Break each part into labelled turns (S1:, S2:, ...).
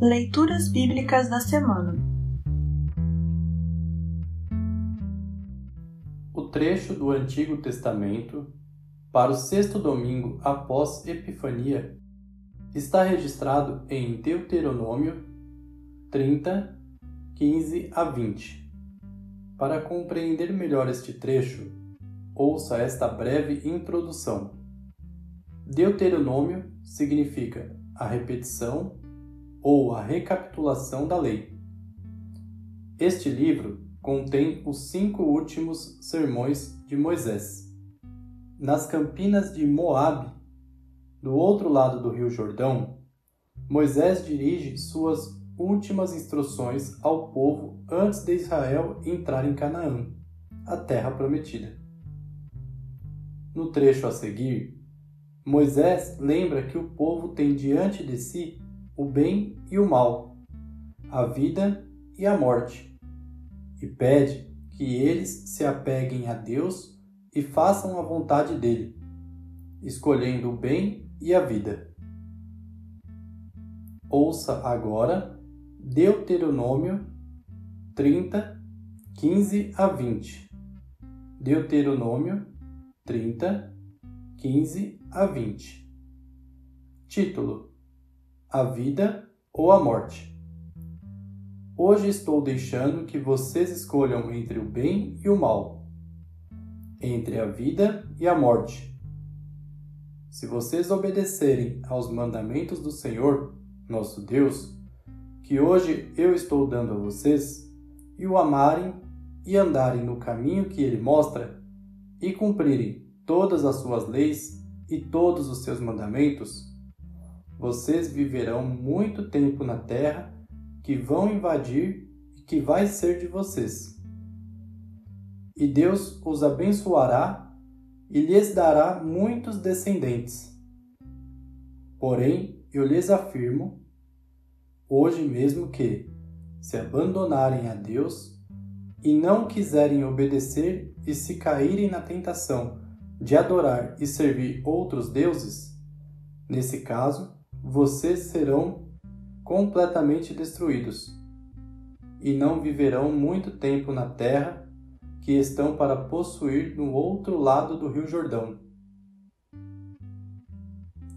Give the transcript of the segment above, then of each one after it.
S1: Leituras Bíblicas da Semana
S2: O trecho do Antigo Testamento para o sexto domingo após Epifania está registrado em Deuteronômio 30, 15 a 20. Para compreender melhor este trecho, ouça esta breve introdução. Deuteronômio significa a repetição ou a recapitulação da lei. Este livro contém os cinco últimos sermões de Moisés. Nas campinas de Moabe, do outro lado do Rio Jordão, Moisés dirige suas últimas instruções ao povo antes de Israel entrar em Canaã, a terra prometida. No trecho a seguir, Moisés lembra que o povo tem diante de si o bem e o mal, a vida e a morte, e pede que eles se apeguem a Deus e façam a vontade dele, escolhendo o bem e a vida. Ouça agora Deuteronômio 30, 15 a 20. Deuteronômio 30, 15 a 20. Título: A vida ou a morte. Hoje estou deixando que vocês escolham entre o bem e o mal, entre a vida e a morte. Se vocês obedecerem aos mandamentos do Senhor, nosso Deus, que hoje eu estou dando a vocês, e o amarem e andarem no caminho que ele mostra, e cumprirem todas as suas leis e todos os seus mandamentos, vocês viverão muito tempo na terra que vão invadir e que vai ser de vocês. E Deus os abençoará e lhes dará muitos descendentes. Porém, eu lhes afirmo, hoje mesmo que, se abandonarem a Deus e não quiserem obedecer e se caírem na tentação de adorar e servir outros deuses, nesse caso, vocês serão completamente destruídos e não viverão muito tempo na terra que estão para possuir no outro lado do Rio Jordão.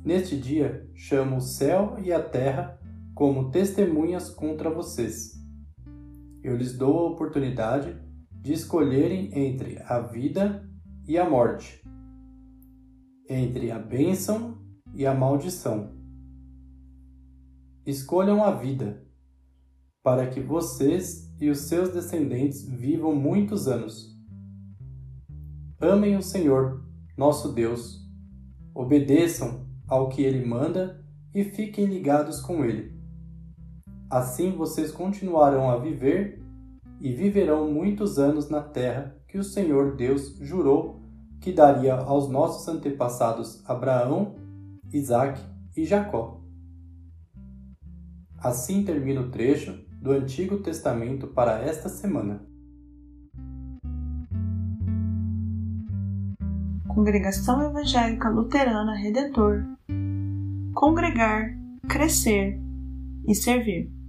S2: Neste dia, chamo o céu e a terra como testemunhas contra vocês. Eu lhes dou a oportunidade de escolherem entre a vida e a morte, entre a bênção e a maldição. Escolham a vida, para que vocês e os seus descendentes vivam muitos anos. Amem o Senhor, nosso Deus, obedeçam ao que Ele manda e fiquem ligados com Ele. Assim vocês continuarão a viver e viverão muitos anos na terra que o Senhor Deus jurou que daria aos nossos antepassados Abraão, Isaque e Jacó. Assim termina o trecho do Antigo Testamento para esta semana.
S1: Congregação Evangélica Luterana Redentor Congregar, Crescer e Servir.